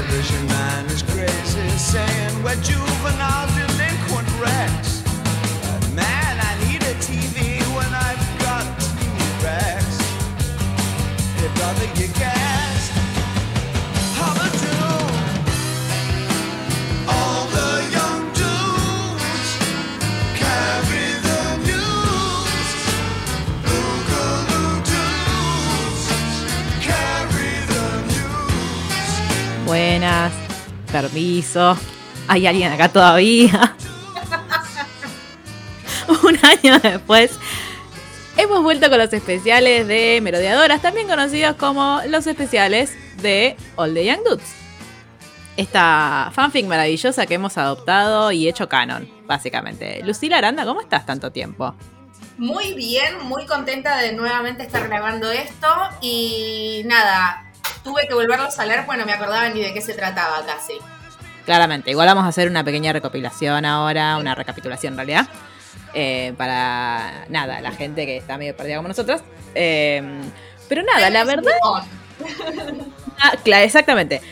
television man is crazy, saying we're juvenile permiso. Hay alguien acá todavía. Un año después, hemos vuelto con los especiales de Merodeadoras, también conocidos como los especiales de All the Young Dudes. Esta fanfic maravillosa que hemos adoptado y hecho canon, básicamente. Lucila Aranda, ¿cómo estás tanto tiempo? Muy bien, muy contenta de nuevamente estar grabando esto y nada, tuve que volverlos a leer, bueno, me acordaba ni de qué se trataba casi. Claramente, igual vamos a hacer una pequeña recopilación ahora, una recapitulación en realidad. eh, para nada, la gente que está medio perdida como nosotros. Eh, pero nada, la verdad. Ah, claro, exactamente.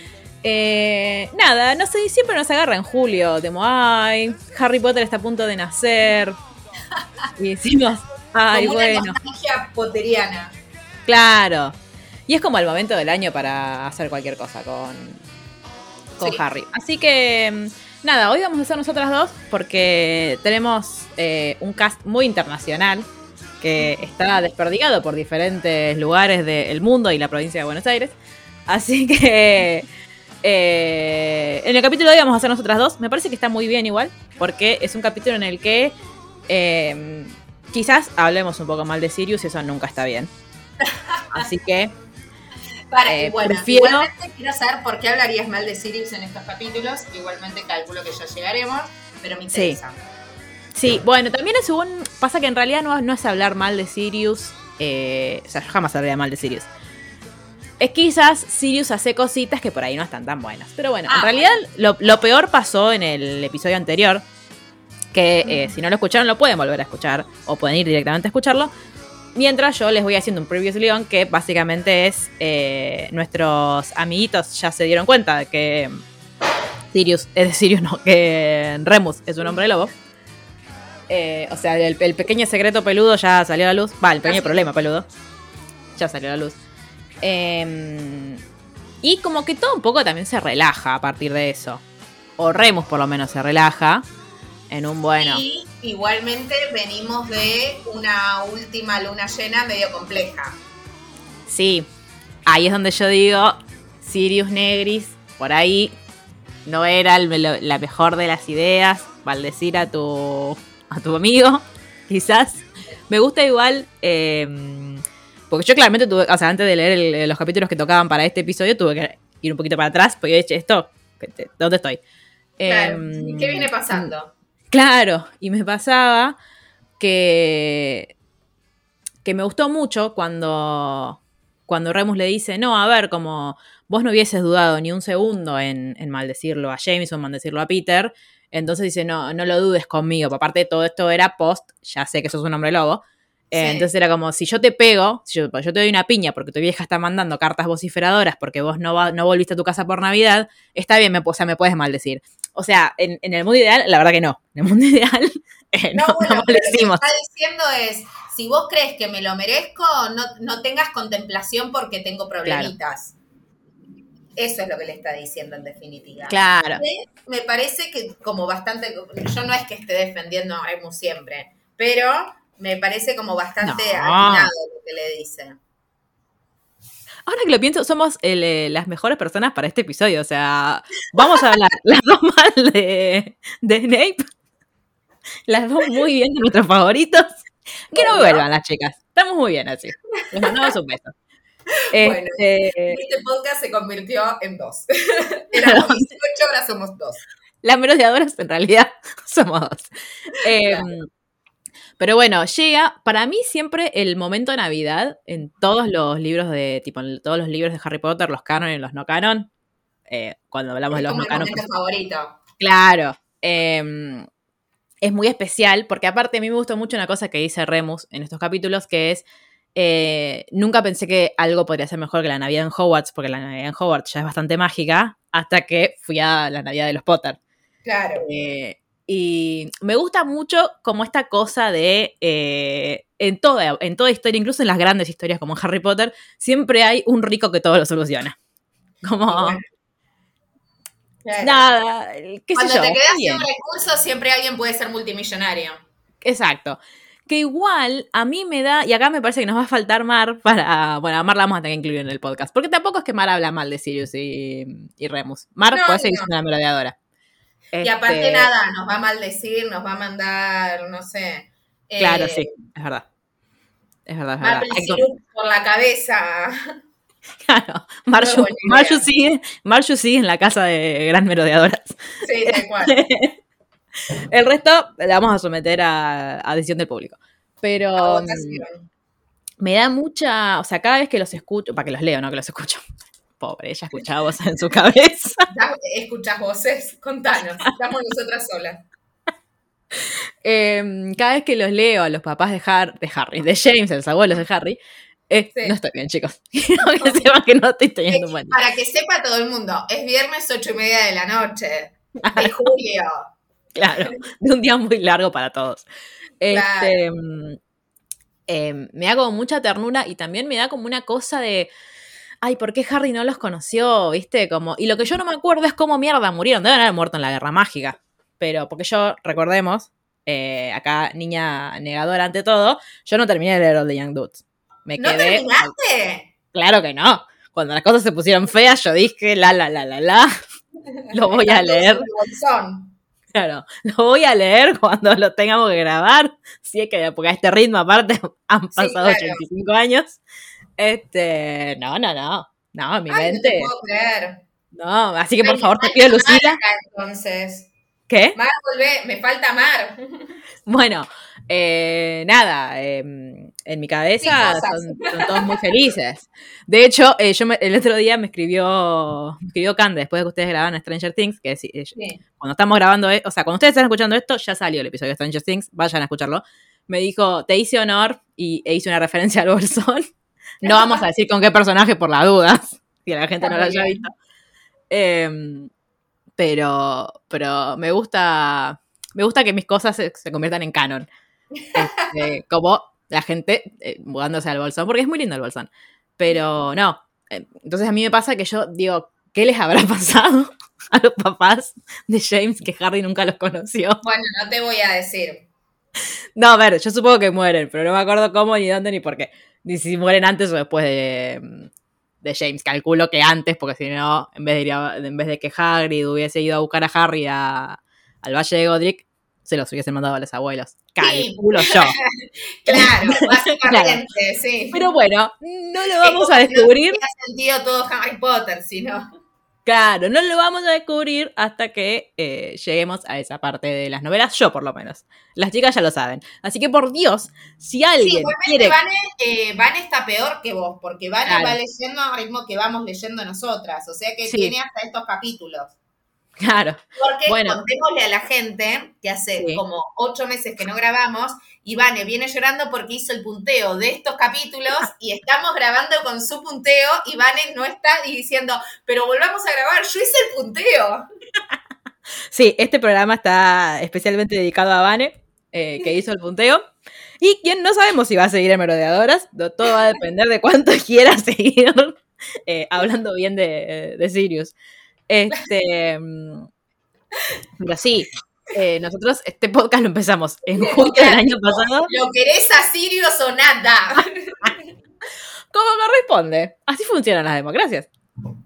Eh, nada, no sé, siempre nos agarra en julio. Como, ay, Harry Potter está a punto de nacer. Y decimos, ay, Como una bueno. nostalgia potteriana. Claro. Y es como el momento del año para hacer cualquier cosa con, con Sí. Harry. Así que, mm, nada, hoy vamos a ser nosotras dos porque tenemos eh, un cast muy internacional que está desperdigado por diferentes lugares del mundo y la provincia de Buenos Aires. Así que eh, en el capítulo de hoy vamos a hacer nosotras dos. Me parece que está muy bien igual porque es un capítulo en el que eh, quizás hablemos un poco mal de Sirius y eso nunca está bien. Así que Para, Eh, bueno, prefiero- igualmente quiero saber por qué hablarías mal de Sirius en estos capítulos. Igualmente calculo que ya llegaremos, pero me Sí. interesa. Sí, bueno, también es un. Pasa que en realidad no, no es hablar mal de Sirius. eh, o sea, yo jamás hablaría mal de Sirius. Es quizás Sirius hace cositas que por ahí no están tan buenas. Pero bueno, en Ah, realidad lo, lo peor pasó en el episodio anterior. Que eh, si no lo escucharon, lo pueden volver a escuchar. O pueden ir directamente a escucharlo. Mientras yo les voy haciendo un previously on que básicamente es. eh, nuestros amiguitos ya se dieron cuenta de que. Sirius, es de Sirius, no, que Remus es un hombre lobo. Eh, o sea, el, el pequeño secreto peludo ya salió a la luz. Va, el pequeño Así. problema peludo. Ya salió a la luz. Eh, y como que todo un poco también se relaja a partir de eso. O Remus por lo menos se relaja. En un bueno. Y igualmente venimos de una última luna llena medio compleja. Sí. Ahí es donde yo digo. Sirius Negris. Por ahí. No era el- la mejor de las ideas. Maldecir a tu. a tu amigo. Quizás. Me gusta igual. eh, porque yo claramente tuve. O sea, antes de leer el- los capítulos que tocaban para este episodio, tuve que ir un poquito para atrás. Porque yo dije, esto. ¿Dónde estoy? Claro. Em, ¿Y ¿Qué viene pasando? Claro, y me pasaba que, que me gustó mucho cuando, cuando Remus le dice, no, a ver, como vos no hubieses dudado ni un segundo en, en maldecirlo a Jameson, maldecirlo a Peter, entonces dice, no, no lo dudes conmigo, aparte todo esto era post, ya sé que sos un hombre lobo, Eh, entonces era como, si yo te pego, si yo, yo te doy una piña porque tu vieja está mandando cartas vociferadoras porque vos no, va- no volviste a tu casa por Navidad, está bien, me, o sea, me puedes maldecir. O sea, en, en el mundo ideal, la verdad que no. En el mundo ideal, eh, no, No, bueno, no pero lo que está diciendo es, si vos crees que me lo merezco, no, no tengas contemplación porque tengo problemitas. Eso es lo que le está diciendo en definitiva. Claro. Me- Me parece que como bastante, yo no es que esté defendiendo a Emu siempre, pero me parece como bastante No. atinado lo que le dice. Ahora que lo pienso, somos el, eh, las mejores personas para este episodio. O sea, vamos a hablar las dos mal de, de Snape. Las dos muy bien de nuestros favoritos. Que no Bueno. vuelvan las chicas. Estamos muy bien así. Les mandamos un beso. Bueno. Este, Este podcast se convirtió en dos. Éramos 18, ahora somos dos. las merodeadoras en realidad somos dos. Eh, Claro. Pero bueno, llega, para mí siempre el momento de Navidad en todos los libros de, tipo, en todos los libros de Harry Potter, los canon y los no canon, eh, cuando hablamos de los como no canon, momento favorito. Claro. eh, es muy especial porque aparte a mí me gustó mucho una cosa que dice Remus en estos capítulos que es eh, nunca pensé que algo podría ser mejor que la Navidad en Hogwarts, porque la Navidad en Hogwarts ya es bastante mágica, hasta que fui a la Navidad de los Potter. Claro. Eh, y me gusta mucho como esta cosa de, eh, en, toda, en toda historia, incluso en las grandes historias como Harry Potter, siempre hay un rico que todo lo soluciona. Como... Y bueno, claro. Nada, qué sé Cuando yo. te quedas sin recursos, siempre alguien puede ser multimillonario. Exacto. Que igual a mí me da, y acá me parece que nos va a faltar Mar para, bueno, a Mar la vamos a tener que incluir en el podcast, porque tampoco es que Mar habla mal de Sirius y, y Remus. Mar No, puede seguir no. siendo una merodeadora. Y aparte Este, nada, nos va a maldecir, nos va a mandar, no sé. eh, Claro, sí, es verdad. Es verdad, es verdad. Syrup por la cabeza. Claro, Marju. Marju sigue, Marju sigue en la casa de gran merodeadoras. Sí, tal cual. El resto le vamos a someter a, a decisión del público. Pero mm, me da mucha, o sea, cada vez que los escucho, para que los leo, no que los escucho. Pobre, ella escuchaba voces en su cabeza. ¿Escuchás voces? Contanos. Estamos nosotras solas. Eh, cada vez que los leo a los papás de, Har- de Harry, de James, a los abuelos de Harry, eh, Sí. no estoy bien, chicos. Quiero que sepan que no estoy teniendo. Para que sepa todo el mundo, es viernes ocho y media de la noche. De julio. Claro, de un día muy largo para todos. Este, Claro. mm, eh, me da como mucha ternura y también me da como una cosa de. Ay, ¿por qué Harry no los conoció? ¿Viste? Como, y lo que yo no me acuerdo es cómo mierda murieron. Deben haber muerto en la guerra mágica. Pero, porque yo, recordemos, eh, acá, niña negadora ante todo, yo no terminé de leer All the Young Dudes. Me ¿No quedé. terminaste? Claro que no. Cuando las cosas se pusieron feas, yo dije, la, la, la, la, la. Lo voy a leer. Claro, lo voy a leer cuando lo tengamos que grabar. Si es que, porque a este ritmo, aparte, han pasado claro. 85 años. Este, no, no, no. No, en mi Ay, no te mente. puedo creer. No, así que por Ay, favor te pido, Lucila. Entonces. ¿Qué? Mar, volvé, me falta Mar. Bueno, eh, nada, eh, en mi cabeza son, son todos muy felices. De hecho, eh, yo me- el otro día me escribió, me escribió Cande después de que ustedes grababan Stranger Things, que sí, eh, Sí. cuando estamos grabando, e- o sea, cuando ustedes están escuchando esto, ya salió el episodio de Stranger Things, vayan a escucharlo. Me dijo, te hice honor y e hice una referencia al bolsón. No vamos a decir con qué personaje por las dudas, si la gente no lo haya visto. Em, pero, pero me gusta, me gusta que mis cosas se, se conviertan en canon. Este, como la gente eh, mudándose al bolsón, porque es muy lindo el bolsón. Pero no. Eh, Entonces a mí me pasa que yo digo, ¿qué les habrá pasado a los papás de James que Harry nunca los conoció? Bueno, no te voy a decir. No, a ver, yo supongo que mueren, pero no me acuerdo cómo, ni dónde, ni por qué. Ni si mueren antes o después de, de James. Calculo que antes, porque si no, en vez de, ir a- en vez de que Hagrid hubiese ido a buscar a Harry a- al Valle de Godric, se los hubiesen mandado a los abuelos. Calculo yo. Claro, básicamente, sí. Pero bueno, no lo vamos a descubrir. No tiene sentido todo Harry Potter, sino. Claro, no lo vamos a descubrir hasta que eh, lleguemos a esa parte de las novelas, yo por lo menos. Las chicas ya lo saben. Así que por Dios, si Sí, alguien igualmente quiere... Vane, eh, Vane está peor que vos, porque Claro. va leyendo al ritmo que vamos leyendo nosotras. O sea que Sí. tiene hasta estos capítulos. Claro, Porque Bueno. contémosle a la gente que hace Sí. como ocho meses que no grabamos, y Vane viene llorando porque hizo el punteo de estos capítulos y estamos grabando con su punteo y Vane no está diciendo, pero volvamos a grabar, yo hice el punteo. Sí, este programa está especialmente dedicado a Vane, eh, que hizo el punteo. Y quien no sabemos si va a seguir en Merodeadoras, do- todo va a depender de cuánto quiera seguir eh, hablando bien de, de Sirius. Este, mm, pero sí, eh, nosotros este podcast lo empezamos en julio del año pasado, ¿Lo querés a Sirius o nada? como corresponde. Así funcionan las democracias.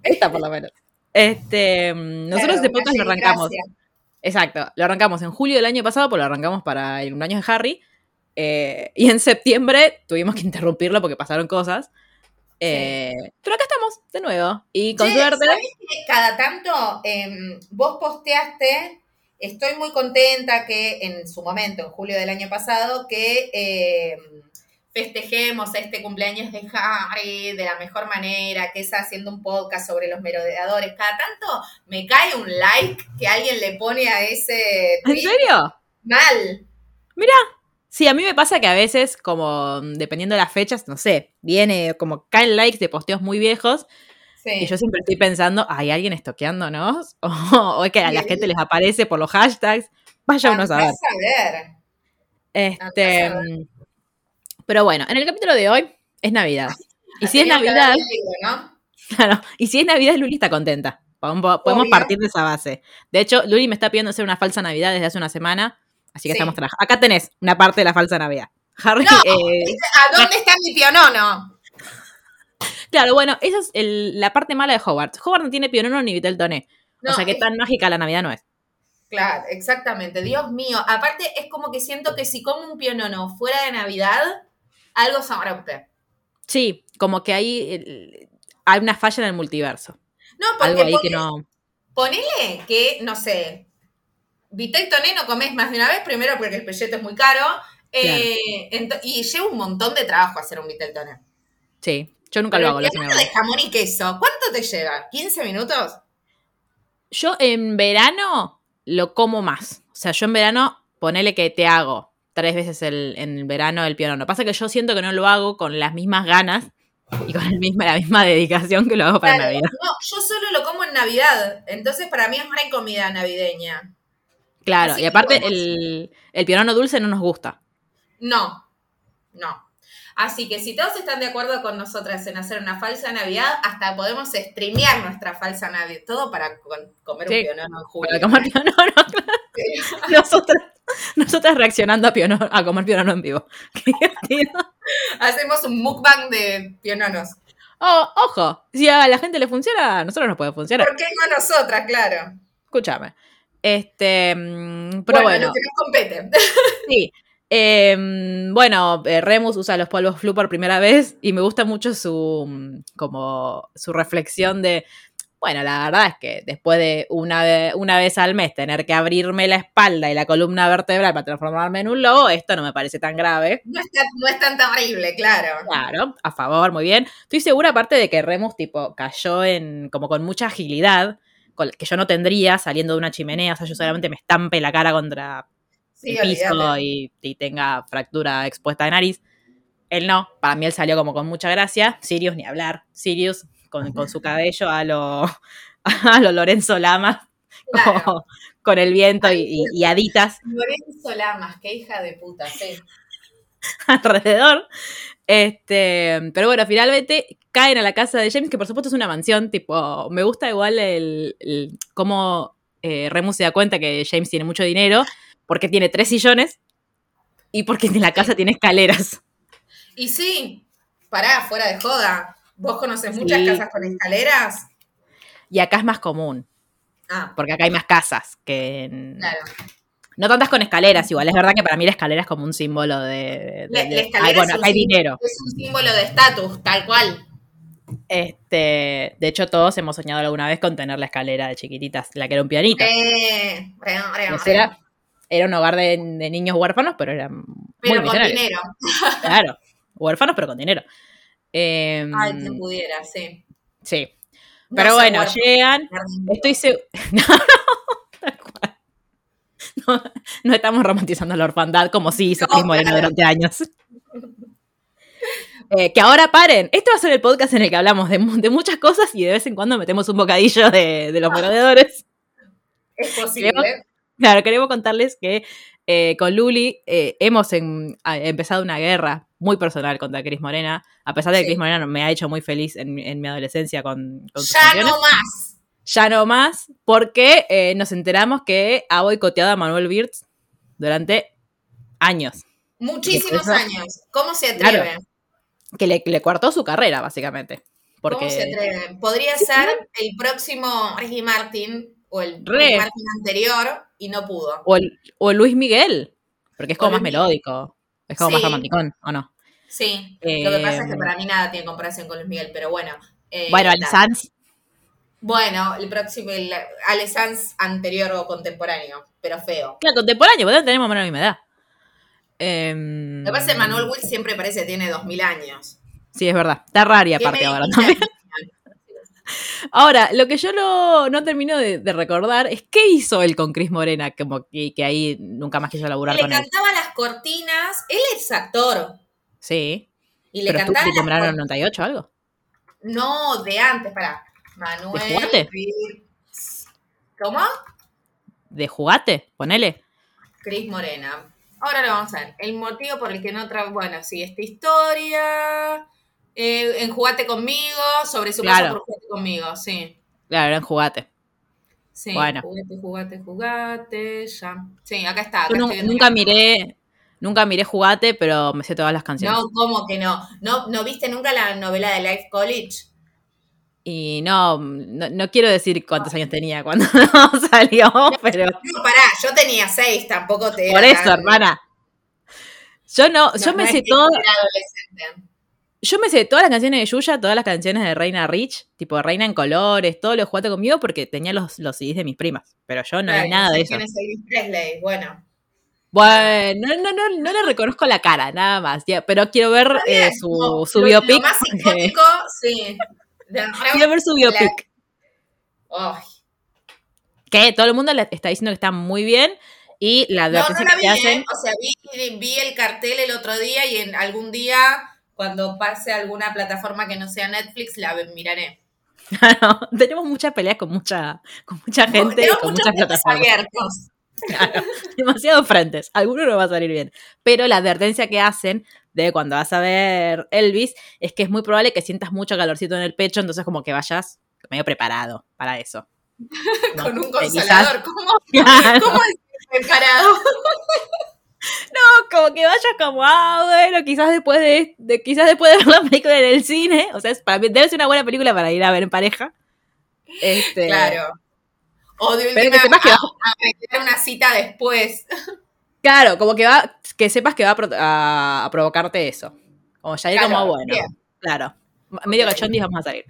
Esta por lo menos. Este, mm, nosotros este podcast lo arrancamos. Exacto, lo arrancamos en julio del año pasado, pues lo arrancamos para el cumpleaños de Harry. eh, y en septiembre tuvimos que interrumpirlo porque pasaron cosas. Eh, Pero acá estamos, de nuevo. Y con suerte. ¿sabés que cada tanto em, vos posteaste, estoy muy contenta que en su momento, en julio del año pasado, que em, festejemos este cumpleaños de Harry de la mejor manera, que es haciendo un podcast sobre los merodeadores. Cada tanto me cae un like que alguien le pone a ese ¿En serio? mal. Mira, Sí, a mí me pasa que a veces, como mm, dependiendo de las fechas, no sé, viene como caen likes de posteos muy viejos Sí. y yo siempre estoy pensando, ¿hay alguien estoqueándonos? O, o es que a la gente les aparece por los hashtags. Vaya uno a saber. Este, mm, pero bueno, en el capítulo de hoy es Navidad. Y si es Navidad, claro, y si es Navidad, Luli está contenta. Podemos, podemos Obvio. partir de esa base. De hecho, Luli me está pidiendo hacer una falsa Navidad desde hace una semana, así que Sí. estamos trabajando. Acá tenés una parte de la falsa Navidad. Harry, No, eh, ¿A dónde está mi pionono? claro, bueno, esa es el- la parte mala de Hogwarts. Hogwarts no tiene pionono ni Vitel Toné. No, o sea que es- tan mágica la Navidad no es. Claro, exactamente. Dios mío. Aparte, es como que siento que si como un pionono fuera de Navidad, algo sabrá usted. Sí, como que hay, hay una falla en el multiverso. No, porque Algo ahí que no. ponele que, no sé, Vitel Toné no comes más de una vez, primero porque el pelleto es muy caro, eh, y lleva un montón de trabajo hacer un Vitel Toné. Sí, yo nunca Pero lo hago. el lo de jamón y queso, ¿cuánto te lleva? ¿15 minutos? Yo en verano lo como más. O sea, yo en verano, ponele que te hago tres veces el, en el verano el pionono. Pasa que yo siento que no lo hago con las mismas ganas y con el misma, la misma dedicación que lo hago para Claro, Navidad. No, yo solo lo como en Navidad, entonces para mí es una comida navideña. Claro, Así y aparte podemos- el, el pionono dulce no nos gusta. No, no. Así que si todos están de acuerdo con nosotras en hacer una falsa Navidad, hasta podemos streamear nuestra falsa Navidad. Todo para comer Sí, un pionono en julio. Para comer pionono. Nosotras, nosotras reaccionando a, pionono, a comer pionono en vivo. Qué divertido. Hacemos un mukbang de piononos. Oh, ojo, si a la gente le funciona, a nosotros nos puede funcionar. ¿Por qué no nosotras, claro? Escúchame. Este, mm, pero bueno, lo que nos compete. sí. Eh, bueno, eh, Remus usa los polvos flu por primera vez y me gusta mucho su mm, como su reflexión de bueno, la verdad es que después de una, ve- una vez al mes tener que abrirme la espalda y la columna vertebral para transformarme en un lobo, esto no me parece tan grave. No es tan, no es tan terrible, claro. Claro, a favor, muy bien. Estoy segura, aparte de que Remus, tipo, cayó en como con mucha agilidad, que yo no tendría saliendo de una chimenea. O sea, yo solamente me estampe la cara contra Sí, el piso y, y tenga fractura expuesta de nariz. Él no, para mí él salió como con mucha gracia. Sirius, ni hablar. Sirius con, con su cabello a lo, a lo Lorenzo Lama, Claro. con el viento y, y- y haditas Lorenzo Lamas, qué hija de puta, sí. alrededor. Este, pero bueno, finalmente caen a la casa de James, que por supuesto es una mansión, tipo, me gusta igual el, el- cómo eh, Remus se da cuenta que James tiene mucho dinero, porque tiene tres sillones y porque en la casa tiene escaleras. Y sí, pará, fuera de joda. ¿Vos conoces muchas Sí. casas con escaleras? Y acá es más común, Ah, porque acá hay más casas que en- claro. No tantas con escaleras, igual. Es verdad que para mí la escalera es como un símbolo de... de- La, de- la ay, escalera bueno, acá hay dinero. es un símbolo de estatus, tal cual. Este, de hecho, todos hemos soñado alguna vez con tener la escalera de chiquititas, la que era un pianito. Eh, re, re, re. era, era un hogar de, de niños huérfanos, pero eran Pero muy con dinero. Claro, huérfanos, pero con dinero. Eh, Ay, pudiera, sí. sí. Pero bueno, bueno, llegan. Estoy seguro. No, no, tal cual. No, no estamos romantizando la orfandad como sí hizo Cris Moreno durante años. Eh, que ahora paren. Este va a ser el podcast en el que hablamos de, mu- de muchas cosas y de vez en cuando metemos un bocadillo de, de los merodeadores. Es posible. Claro, queremos contarles que eh, con Luli eh, hemos en- empezado una guerra muy personal contra Cris Morena, a pesar de que Sí. Cris Morena me ha hecho muy feliz en, mi- en mi adolescencia con, con sus Ya canciones. no más. Ya no más, porque eh, nos enteramos que ha boicoteado a Manuel Wirtz durante años, Muchísimos Eso- años. ¿Cómo se atreve? Claro. que le, le cortó su carrera, básicamente. Porque, ¿Cómo se atreve? Podría ser el próximo Ricky Martin o el. Ricky Martin anterior y no pudo. o, el, o el Luis Miguel, porque es como O más Luis melódico, es como más romanticón, ¿o no? Sí, lo que pasa es que Eh, para mí nada tiene comparación con Luis Miguel, pero bueno. eh, Bueno, nada. Sanz, Bueno, el próximo, el Ale Sanz anterior o contemporáneo, pero feo. claro, contemporáneo, porque tenemos menos misma edad. Em, Lo que pasa es que Manuel Will siempre parece que tiene 2000 años. Sí, es verdad. Está rari ¿Qué aparte ahora también. Ahora, lo que yo no, no termino de, de recordar es qué hizo él con Chris Morena, como que, que ahí nunca más quiso laburar Le con él. cantaba las cortinas. Él es actor. Sí. Y le Pero cantaba verano cor- 98 o algo. No, de antes, para. Manuel. ¿De Jugate? ¿Cómo? De jugate, ponele. Cris Morena. Ahora lo vamos a ver. El motivo por el que no tra... Bueno, sí, esta historia. eh, en Jugate conmigo, sobre su Claro. por Jugate conmigo, sí. Claro, en jugate. Sí, Bueno. jugate, jugate, jugate, ya. Sí, acá está. Acá nunca miré, nunca miré jugate, pero me sé todas las canciones. No, ¿cómo que no? no? ¿No viste nunca la novela de Life College? Y no, no, no quiero decir cuántos años tenía cuando salió, pero No, pará, yo tenía seis, tampoco te por eso, tan- hermana. Yo no, no, yo me sé todo, yo me sé todas las canciones de Yuya, todas las canciones de Reina Rich, tipo Reina en colores, todo lo jugaste conmigo porque tenía los, los CDs de mis primas. Pero yo no Claro, hay nada de eso. Presley, bueno. Bueno, no, no, no, no le reconozco la cara, nada más. ya, pero quiero ver eh, su, su biopic. Lo más icónico, sí. Quiero ver su biopic. Ay. Que todo el mundo le está diciendo que está muy bien. Y la No, no la que vi, hacen. ¿eh? O sea, vi, vi el cartel el otro día y en algún día, cuando pase a alguna plataforma que no sea Netflix, la miraré. Claro, tenemos muchas peleas con mucha, con mucha gente y Tengo con muchos muchas plataformas. abiertos. Claro, demasiados frentes. Alguno no va a salir bien. Pero la advertencia que hacen de cuando vas a ver Elvis es que es muy probable que sientas mucho calorcito en el pecho, entonces como que vayas medio preparado para eso. ¿no? Con un Que consolador. ¿Cómo, Claro. ¿Cómo es preparado? No, como que vayas como, ah, bueno, quizás después de, de- quizás después de ver la película en el cine, o sea, es para mí debe ser una buena película para ir a ver en pareja. Este, Claro. O de Pero que última, que a, vas- a arreglar una cita después. Claro, como que va, que sepas que va a, pro- a- a provocarte eso. Como ya ir Claro, como, bueno, bien. claro. Medio cachondis vamos a salir.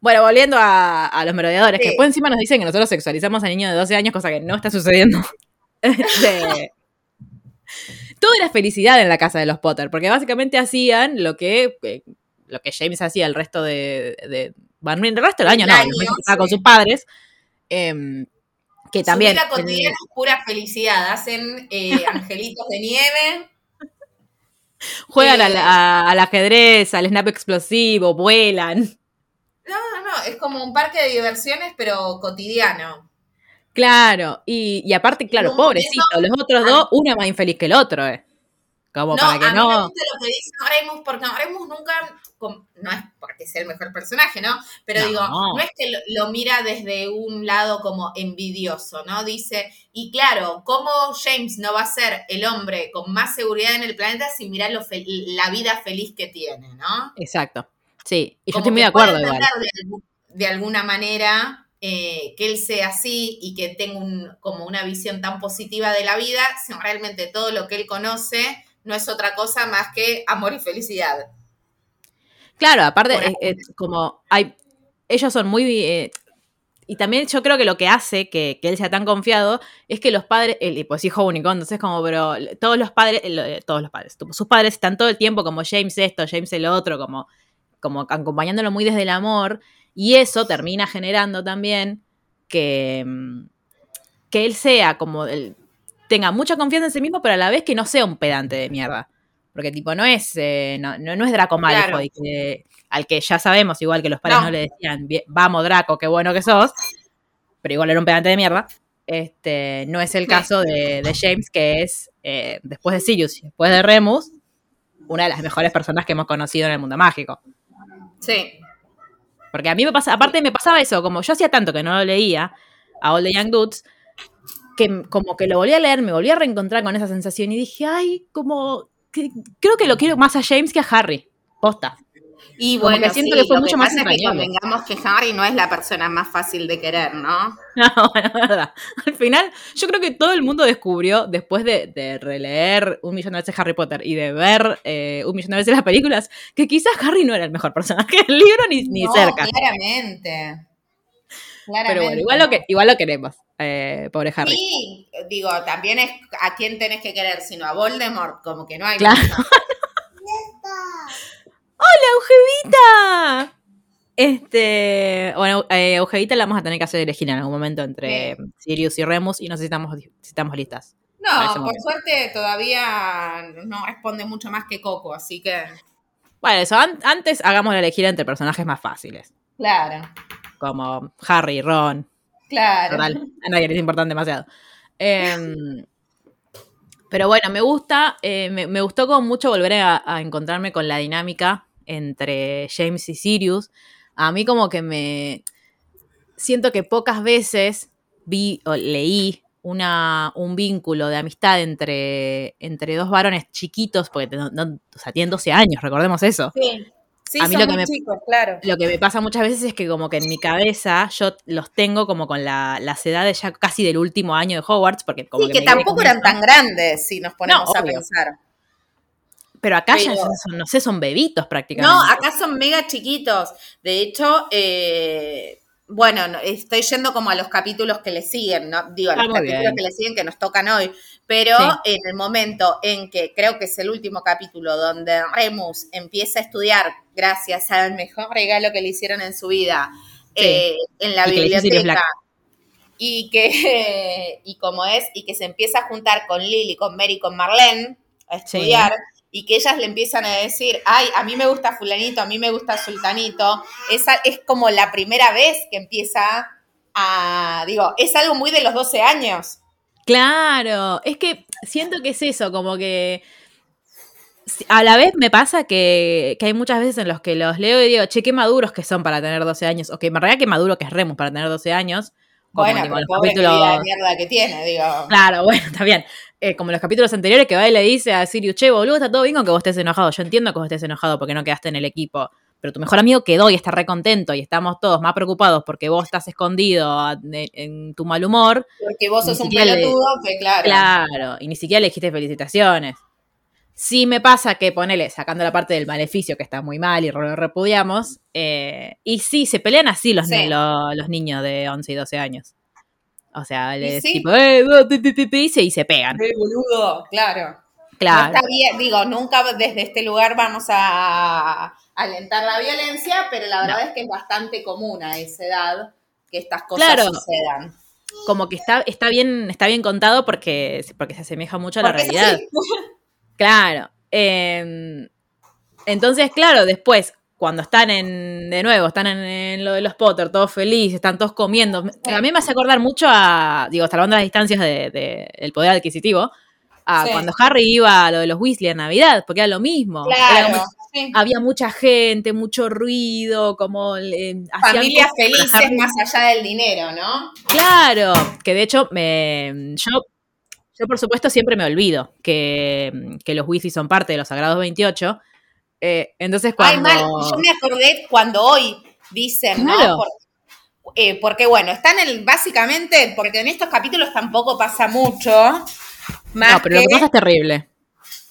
Bueno, volviendo a, a los merodeadores, que después encima nos dicen que nosotros sexualizamos a niños de 12 años, cosa que no está sucediendo. Este, todo era felicidad en la casa de los Potter, porque básicamente hacían lo que, eh, lo que James hacía el resto de, de bueno, el resto del año, no, año, estaba con sus padres. em, que también Su vida cotidiana es pura felicidad. Hacen eh, angelitos de nieve. Juegan Eh, al, a- al ajedrez, al snap explosivo, vuelan. No, no, no. Es como un parque de diversiones, pero cotidiano. Claro, y, y aparte, claro, pobrecito, los otros dos, uno es más infeliz que el otro, eh. Como no, para que a mí me no. gusta lo que dice porque Remus nunca, no es porque sea el mejor personaje, ¿no? Pero No. digo, no es que lo, lo mira desde un lado como envidioso, ¿no? Dice, y claro, ¿cómo James no va a ser el hombre con más seguridad en el planeta si mira lo la vida feliz que tiene, ¿no? Exacto. Sí, y yo Como estoy muy de acuerdo igual. de alguna manera eh, que él sea así y que tenga un, como una visión tan positiva de la vida, si realmente todo lo que él conoce no es otra cosa más que amor y felicidad. Claro, aparte, es, es como hay, ellos son muy... eh, y también yo creo que lo que hace que, que él sea tan confiado es que los padres, él pues hijo único, entonces como, pero todos los padres, eh, eh, todos los padres, sus padres están todo el tiempo como James esto, James el otro, como, como acompañándolo muy desde el amor, y eso termina generando también que, mm, que él sea como, el- tenga mucha confianza en sí mismo, pero a la vez que no sea un pedante de mierda. Porque tipo, no es, eh, no, no, no es Draco Malfoy, Claro. que- al que ya sabemos, igual que los padres no, No. le decían, "Bien, vamos Draco, qué bueno que sos, pero igual era un pedante de mierda. Este, no es el caso de, de James, que es, eh, después de Sirius y después de Remus, una de las mejores personas que hemos conocido en el mundo mágico. Sí. Porque a mí me pasa, aparte me pasaba eso, como yo hacía tanto que no lo leía a All the Young Dudes, que como que lo volví a leer, me volví a reencontrar con esa sensación y dije, ay, como, que- creo que lo quiero más a James que a Harry. Posta. Y Como bueno, que siento sí, que fue lo mucho más es que convengamos que Harry no es la persona más fácil de querer, ¿no? No, bueno, es verdad. Al final, yo creo que todo el mundo descubrió, después de, de releer un millón de veces Harry Potter y de ver eh, un millón de veces las películas, que quizás Harry no era el mejor personaje del libro ni, ni cerca. Claramente. Pero bueno, igual lo, que, igual lo queremos, eh, pobre Harry. Sí, digo, también es a quién tenés que querer, sino a Voldemort, como que no hay. Claro. ¡Hola, Eugevita! Este, bueno, eh, Ojevita la vamos a tener que hacer elegir en algún momento entre Sirius y Remus y no sé si estamos, si estamos listas. No, por momento. suerte todavía no responde mucho más que Coco, así que. Bueno, eso, an- antes hagamos la elegir entre personajes más fáciles, Claro, como Harry, Ron, claro. Total, a nadie les importan demasiado. Em, pero bueno, me gusta, eh, me, me gustó como mucho volver a, a encontrarme con la dinámica entre James y Sirius. A mí como que me siento que pocas veces vi o leí una, un vínculo de amistad entre, entre dos varones chiquitos, porque no- no- o sea, tienen 12 años, recordemos eso. Sí, sí, A mí son lo que muy me- chicos, claro. Lo que me pasa muchas veces es que como que en mi cabeza yo los tengo como con la, las edades ya casi del último año de Hogwarts, porque como Sí, que tampoco eran tan grandes si nos ponemos a obvio. pensar. Pero acá ya son, no sé, son bebitos prácticamente. No, acá son mega chiquitos. De hecho, eh, bueno, no- estoy yendo como a los capítulos que le siguen, ¿no? Digo, a Ah, los muy capítulos bien. que le siguen que nos tocan hoy. Pero Sí. en el momento en que creo que es el último capítulo donde Remus empieza a estudiar gracias al mejor regalo que le hicieron en su vida Sí. eh, en la Y que biblioteca. Black. Y que, y como es, y que se empieza a juntar con Lily, con Mary, con Marlene a Sí. Y que ellas le empiezan a decir, ay, a mí me gusta fulanito, a mí me gusta sultanito, esa es como la primera vez que empieza a, digo, es algo muy de los 12 años. Claro, es que siento que es eso, como que a la vez me pasa que, que hay muchas veces en los que los leo y digo, che, qué maduros que son para tener 12 años, o que en realidad qué maduro que es Remus para tener 12 años. como Bueno, pero pobre que capítulos- de mierda que tiene, digo. Claro, bueno, está bien. Eh, como en los capítulos anteriores que va y le dice a Sirius, che, boludo, está todo bien con que vos estés enojado. Yo entiendo que vos estés enojado porque no quedaste en el equipo. Pero tu mejor amigo quedó y está re contento y estamos todos más preocupados porque vos estás escondido a- en, en tu mal humor. Porque vos sos un pelotudo, que claro. Claro, y ni siquiera le dijiste felicitaciones. Sí me pasa que, ponele, sacando la parte del maleficio que está muy mal y lo repudiamos, eh, y sí, se pelean así los, Sí. lo- los niños de 11 y 12 años. O sea, les sí. tipo, eh, y se- pegan. Sí, boludo, claro. Claro. No está bien, digo, nunca desde este lugar vamos a alentar la violencia, pero la verdad es que es bastante común a esa edad que estas cosas Claro. sucedan. Como que está, está bien, está bien contado porque, porque se asemeja mucho a la realidad. así. Claro. Eh, entonces, claro, después, cuando están en, de nuevo, están en, en lo de los Potter, todos felices, están todos comiendo. A mí me hace acordar mucho a, digo, salvando las distancias de- de- del poder adquisitivo, a Sí. cuando Harry iba a lo de los Weasley en Navidad, porque era lo mismo. Era como- Claro. sí. había mucha gente, mucho ruido, como... eh, Familias felices más allá del dinero, ¿no? Claro, que de hecho me, yo, yo por supuesto siempre me olvido que, que los Weasley son parte de los Sagrados 28. Eh, entonces Ay, cuando... mal, yo me acordé cuando hoy dicen, Claro. ¿no? Por- eh, porque bueno, están en, básicamente, porque en estos capítulos tampoco pasa mucho. Más no, pero lo que- pasa es terrible.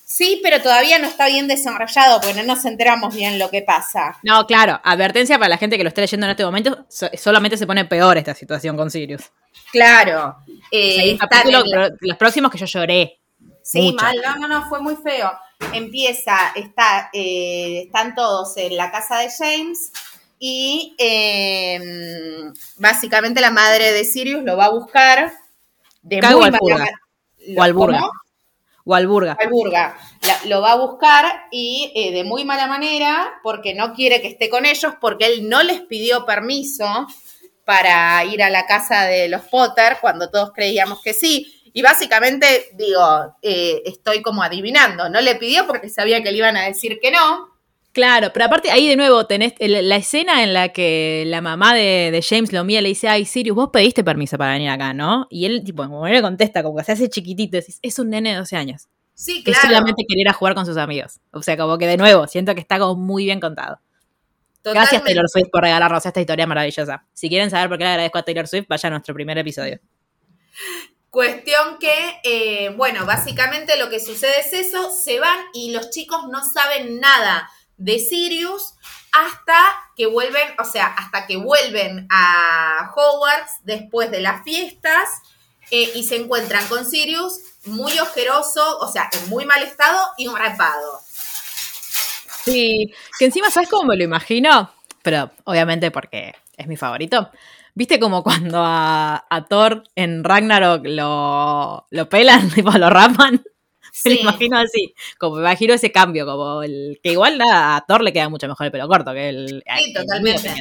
Sí, pero todavía no está bien desarrollado, porque no nos enteramos bien lo que pasa. No, claro, advertencia para la gente que lo esté leyendo en este momento, so- solamente se pone peor esta situación con Sirius. Claro. O eh, sea, capítulo, la- los próximos que yo lloré. Sí, mucho. mal, no, no, no, fue muy feo. Empieza, está, eh, están todos en la casa de James y eh, básicamente la madre de Sirius lo va a buscar de muy Walpurga. mala Walburga. Walburga. Walburga. La- lo va a buscar y eh, de muy mala manera porque no quiere que esté con ellos porque él no les pidió permiso para ir a la casa de los Potter cuando todos creíamos que sí. Y básicamente, digo, eh, estoy como adivinando. No le pidió porque sabía que le iban a decir que no. Claro, pero aparte ahí de nuevo tenés la escena en la que la mamá de, de James lo mira y le dice, ay, Sirius, vos pediste permiso para venir acá, ¿no? Y él, tipo, como no le contesta, como que se hace chiquitito, decís, es un nene de 12 años, Sí, que claro. solamente quería ir a jugar con sus amigos. O sea, como que de nuevo, siento que está como muy bien contado. Gracias. Taylor Swift por regalarnos esta historia maravillosa. Si quieren saber por qué le agradezco a Taylor Swift, vaya a nuestro primer episodio. Cuestión que, eh, bueno, básicamente lo que sucede es eso, se van y los chicos no saben nada de Sirius hasta que vuelven, o sea, hasta que vuelven a Hogwarts después de las fiestas eh, y se encuentran con Sirius muy ojeroso, o sea, en muy mal estado y rapado. Sí, que encima, ¿sabes cómo me lo imagino? pero obviamente porque es mi favorito. ¿Viste como cuando a, a Thor en Ragnarok lo, lo pelan, tipo lo rapan? Me lo Sí. imagino así, como me imagino ese cambio, como el que igual a Thor le queda mucho mejor el pelo corto que el, Sí, totalmente.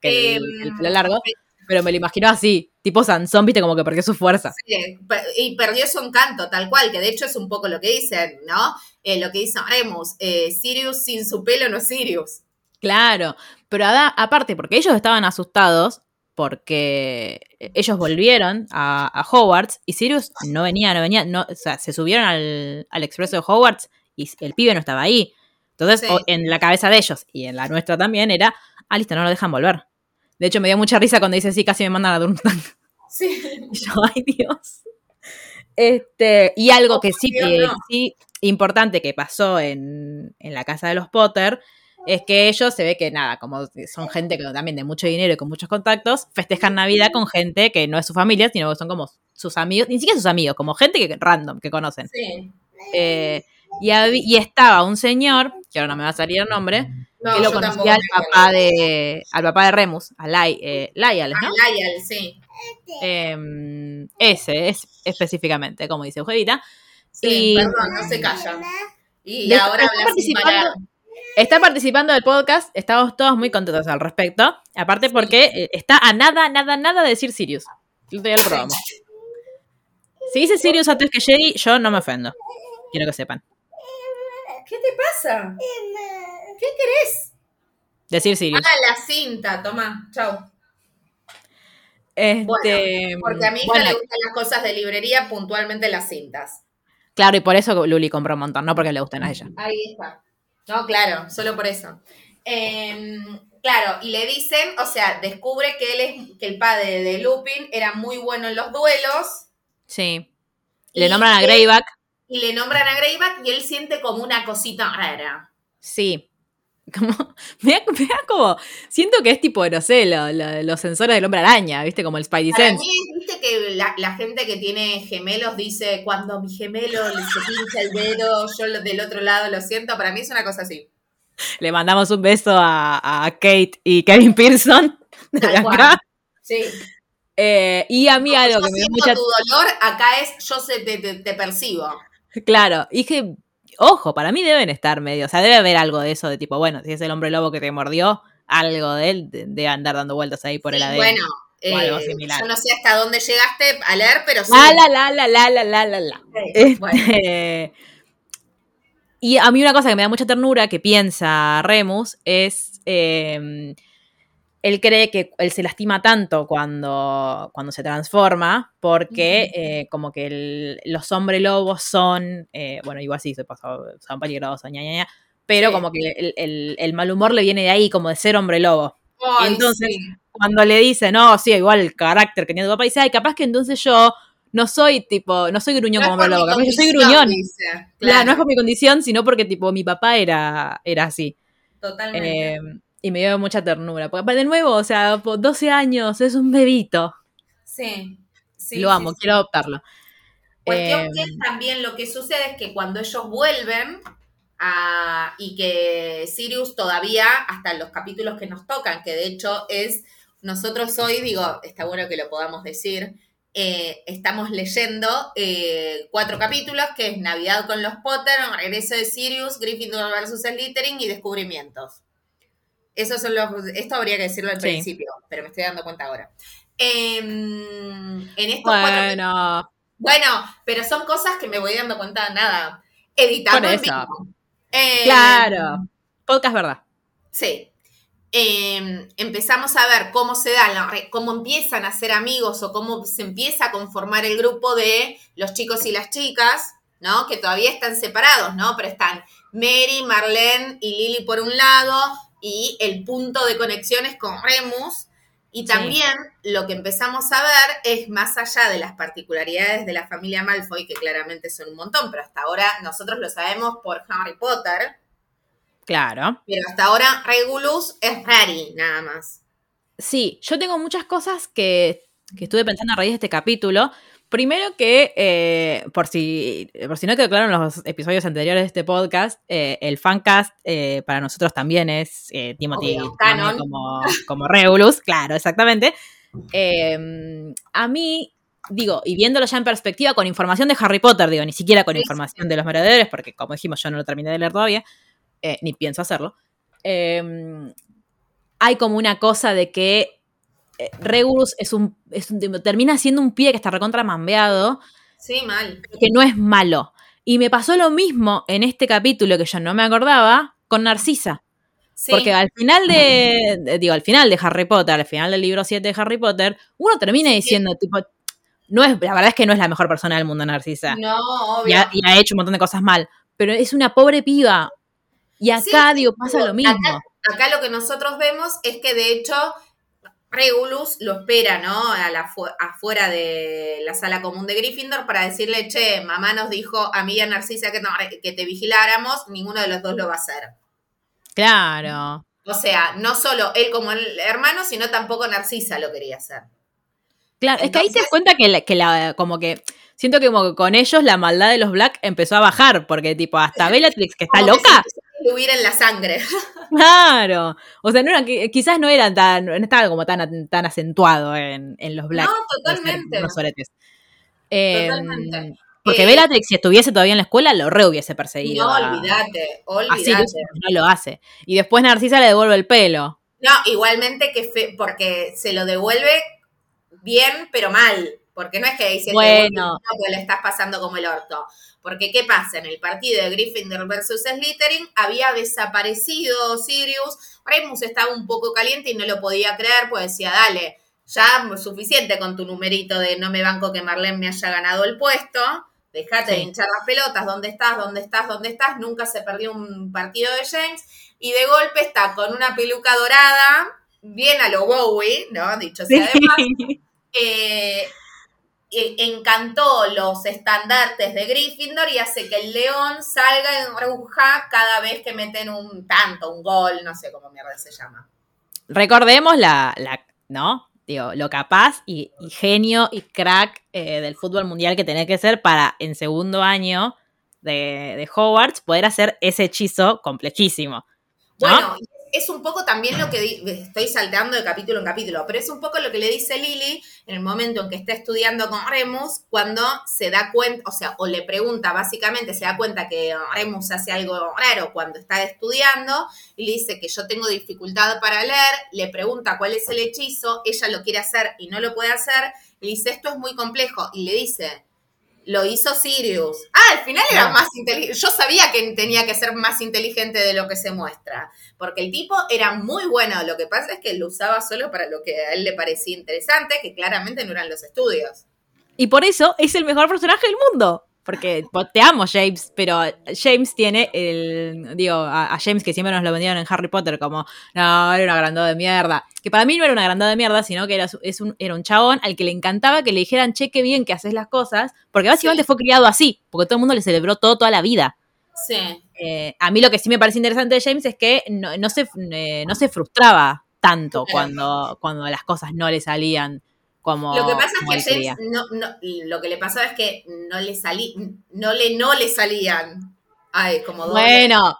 que el, Em, el pelo largo, pero me lo imagino así, tipo Sansón, viste, como que perdió su fuerza. Sí, y perdió su encanto, tal cual, que de hecho es un poco lo que dicen, ¿no? Eh, lo que dice Remus, eh, Sirius sin su pelo no es Sirius. Claro, pero ada- aparte, porque ellos estaban asustados, porque ellos volvieron a, a Hogwarts y Sirius no venía, no venía, no, o sea, se subieron al, al expreso de Hogwarts y el pibe no estaba ahí. Entonces, Sí. o- en la cabeza de ellos y en la nuestra también era, ah, listo, no lo dejan volver. De hecho, me dio mucha risa cuando dice, sí, casi me mandan a Durmstrang. Sí. Y yo, ay, Dios. Este, y algo que sí, Dios, eh, no. sí importante que pasó en, en la casa de los Potter es que ellos se ve que nada, como son gente que también de mucho dinero y con muchos contactos, festejan Navidad con gente que no es su familia, sino que son como sus amigos, ni siquiera sus amigos, como gente que random que conocen. Sí. Eh, y, estaba un señor, que ahora no me va a salir el nombre, No, que lo conocía al papá de, al papá de Remus, a Lai, eh, Laial, ¿no? Lyle, sí. Em, ese es específicamente, como dice Eugevita. Sí, Y- perdón, no se calla. Y ahora habla sin parar. Está participando del podcast, estamos todos muy contentos al respecto. Aparte porque eh, está a nada, nada, nada de decir Sirius. El otro día lo probamos. Si dice Sirius antes que Jerry, yo no me ofendo. Quiero que sepan. ¿Qué te pasa? ¿Qué querés? Decir Sirius. Ah, la cinta, toma, chau. Este, Bueno, Porque a mi hija bueno, le gustan las cosas de librería, puntualmente las cintas. Claro, y por eso Luli compró un montón, no porque le gustan a ella. Ahí está. No, claro, solo por eso. Em, claro, y le dicen, o sea, descubre que él es, que el padre de Lupin era muy bueno en los duelos Sí. Le nombran a Greyback. y le nombran a Greyback y él siente como una cosita rara. Sí. Como, me da, me da como, siento que es tipo, no sé, lo- lo- los sensores del hombre araña, ¿viste? Como el Spidey Para Sense. mí, viste que la, la gente que tiene gemelos dice, cuando mi gemelo se pincha el dedo, yo del otro lado lo siento, para mí es una cosa así. Le mandamos un beso a, a Kate y Kevin Pearson de Tal acá. cual. Sí. Eh, y a mí Como algo yo que me mucha... tu dolor, acá es yo se, te, te- te percibo. Claro, dije, Ojo, para mí deben estar medio, o sea, debe haber algo de eso de tipo, bueno, si es el hombre lobo que te mordió, algo de él de andar dando vueltas ahí por el ADN. Bueno, o algo eh, similar. Yo no sé hasta dónde llegaste a leer, pero sí. La, la, la, la, la, la, la, la. Sí, este, bueno. Y a mí una cosa que me da mucha ternura que piensa Remus es... Em, él cree que él se lastima tanto cuando, cuando se transforma, porque eh, como que el- los hombres lobos son. eh, bueno, igual sí, se pasó, son peligrosos, ña, ña, ña, pero Sí. como que el, el- el mal humor le viene de ahí, como de ser hombre lobo. Ay, entonces, sí. Cuando le dice, no, sí, igual el carácter que tiene tu papá, dice, ay, capaz que entonces yo no soy tipo, no soy gruñón No como hombre lobo, capaz yo soy gruñón. dice. Claro, Claro, no es por mi condición, sino porque tipo mi papá era, era así. totalmente. Eh, y me dio mucha ternura. Porque de nuevo, o sea, por 12 años, es un bebito. sí. sí, Lo amo, sí. quiero adoptarlo. Cuestión Eh, que también lo que sucede es que cuando ellos vuelven a- y que Sirius todavía, hasta los capítulos que nos tocan, que de hecho es, nosotros hoy, digo, está bueno que lo podamos decir, eh, estamos leyendo eh, cuatro capítulos, que es Navidad con los Potter, Regreso de Sirius, Gryffindor vs. Slytherin y Descubrimientos. Esos son los, esto habría que decirlo al Sí. principio, pero me estoy dando cuenta ahora. Em, en estos cuatro bueno, bueno, pero son cosas que me voy dando cuenta nada. Editando Por en vivo. Eh, claro. Podcast verdad. Sí. Eh, empezamos a ver cómo se da, la re- cómo empiezan a ser amigos o cómo se empieza a conformar el grupo de los chicos y las chicas, ¿no? Que todavía están separados, ¿no? Pero están Mary, Marlene y Lily por un lado y el punto de conexión es con Remus. Y Sí. también lo que empezamos a ver es más allá de las particularidades de la familia Malfoy, que claramente son un montón, pero hasta ahora nosotros lo sabemos por Harry Potter, Claro. pero hasta ahora Regulus es Rari, nada más. Sí, yo tengo muchas cosas que, que estuve pensando a raíz de este capítulo, Primero que, eh, por, si, por si no quedó claro en los episodios anteriores de este podcast, eh, el fancast eh, para nosotros también es Timothy Obvio, canon. como, como Regulus, claro, exactamente. Eh, a mí, digo, y viéndolo ya en perspectiva, con información de Harry Potter, digo, ni siquiera con Sí. información de los merodeadores, porque como dijimos, yo no lo terminé de leer todavía, ni pienso hacerlo. eh, hay como una cosa de que eh, Regulus es un, es un- termina siendo un pie que está recontra mambeado, Sí, mal. que no es malo. Y me pasó lo mismo en este capítulo que yo no me acordaba con Narcisa. Sí. Porque al final de, de- digo, al final de Harry Potter, al final del libro 7 de Harry Potter, uno termina diciendo, tipo, no es, la verdad es que no es la mejor persona del mundo, Narcisa. No, y, obvio. ha, y ha hecho un montón de cosas mal. Pero es una pobre piba. Y acá, Sí, digo, pasa lo mismo. Acá, acá lo que nosotros vemos es que de hecho Regulus lo espera, ¿no? A la fu- afuera de la sala común de Gryffindor para decirle, che, mamá nos dijo a mí y a Narcisa que, no- que te vigiláramos, ninguno de los dos lo va a hacer. Claro. O sea, no solo él como el hermano, sino tampoco Narcisa lo quería hacer. Claro, es que ahí te das cuenta que, la, que la- como que, siento que como que con ellos la maldad de los Black empezó a bajar, porque tipo, hasta Bellatrix, que está que diluir en la sangre. claro. O sea, no era, quizás no era tan, no estaba como tan, tan acentuado en, en los Black. No, totalmente. unos oretes. Eh, Totalmente. Porque Eh, Bellatrix, si estuviese todavía en la escuela, lo re hubiese perseguido. No, olvídate, a olvídate. Sirius, no lo hace. Y después Narcisa le devuelve el pelo. No, igualmente que fe- porque se lo devuelve bien, pero mal. Porque no es que dice Bueno. que le estás pasando como el orto. Porque, ¿qué pasa? En el partido de Gryffindor versus Slytherin había desaparecido Sirius. Remus estaba un poco caliente y no lo podía creer, pues decía, dale, ya suficiente con tu numerito de no me banco que Marlene me haya ganado el puesto. Dejate de Sí. hinchar las pelotas, ¿dónde estás? ¿Dónde estás? ¿Dónde estás? Nunca se perdió un partido de James. Y de golpe está con una peluca dorada, bien a lo Bowie, ¿no? Dicho sea de paso. Eh, encantó los estandartes de Gryffindor y hace que el león salga en bruja cada vez que meten un tanto, un gol, no sé cómo mierda se llama. Recordemos la, la ¿no? Digo, lo capaz y, y genio y crack eh, del fútbol mundial que tenés que ser para en segundo año de, de Hogwarts poder hacer ese hechizo complejísimo. ¿no? Bueno, es un poco también lo que estoy saltando de capítulo en capítulo, pero es un poco lo que le dice Lily en el momento en que está estudiando con Remus, cuando se da cuenta, o sea, o le pregunta, básicamente se da cuenta que Remus hace algo raro cuando está estudiando y le dice que yo tengo dificultad para leer, le pregunta cuál es el hechizo, ella lo quiere hacer y no lo puede hacer, le dice esto es muy complejo y le dice, lo hizo Sirius. Ah, al final era No. más inteligente. Yo sabía que tenía que ser más inteligente de lo que se muestra. Porque el tipo era muy bueno. Lo que pasa es que lo usaba solo para lo que a él le parecía interesante, que claramente no eran los estudios. Y por eso es el mejor personaje del mundo. Porque po, te amo, James, pero James tiene el. Digo, a, a James que siempre nos lo vendieron en Harry Potter como, no, era un agrandado de mierda. Que para mí no era un agrandado de mierda, sino que era, es un, era un chabón al que le encantaba que le dijeran, che, qué bien que haces las cosas. Porque básicamente Sí. fue criado así, porque todo el mundo le celebró todo toda la vida. Sí. Eh, a mí lo que sí me parece interesante de James es que no, no se, eh, no se frustraba tanto cuando, cuando las cosas no le salían como. Lo que pasa como es que quería. a James no, no, lo que le pasaba es que no le salí, no le, no le salían. Ay, como doble Bueno,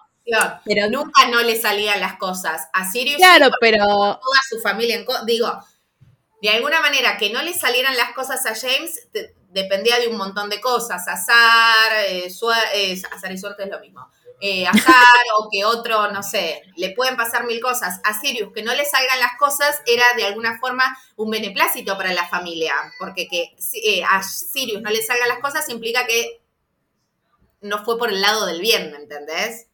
pero Nunca no le salían las cosas. A Sirius Claro, pero toda su familia en co- digo de alguna manera que no le salieran las cosas a James dependía de un montón de cosas azar eh, eh, azar y suerte es lo mismo Eh, azar o que otro no sé le pueden pasar mil cosas. A Sirius que no le salgan las cosas era de alguna forma un beneplácito para la familia porque que eh, a Sirius no le salgan las cosas implica que no fue por el lado del bien ¿me entendés?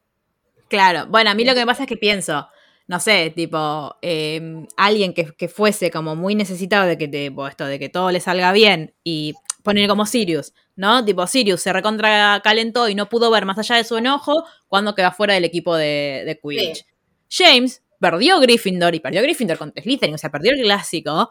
Claro, bueno, a mí lo que me pasa es que pienso, no sé, tipo, eh, alguien que, que fuese como muy necesitado de que, tipo, esto, de que todo le salga bien y poner como Sirius, ¿no? Tipo, Sirius se recontra calentó y no pudo ver más allá de su enojo cuando quedó fuera del equipo de, de Quidditch. James perdió Gryffindor y perdió Gryffindor contra Slytherin, o sea, perdió el clásico.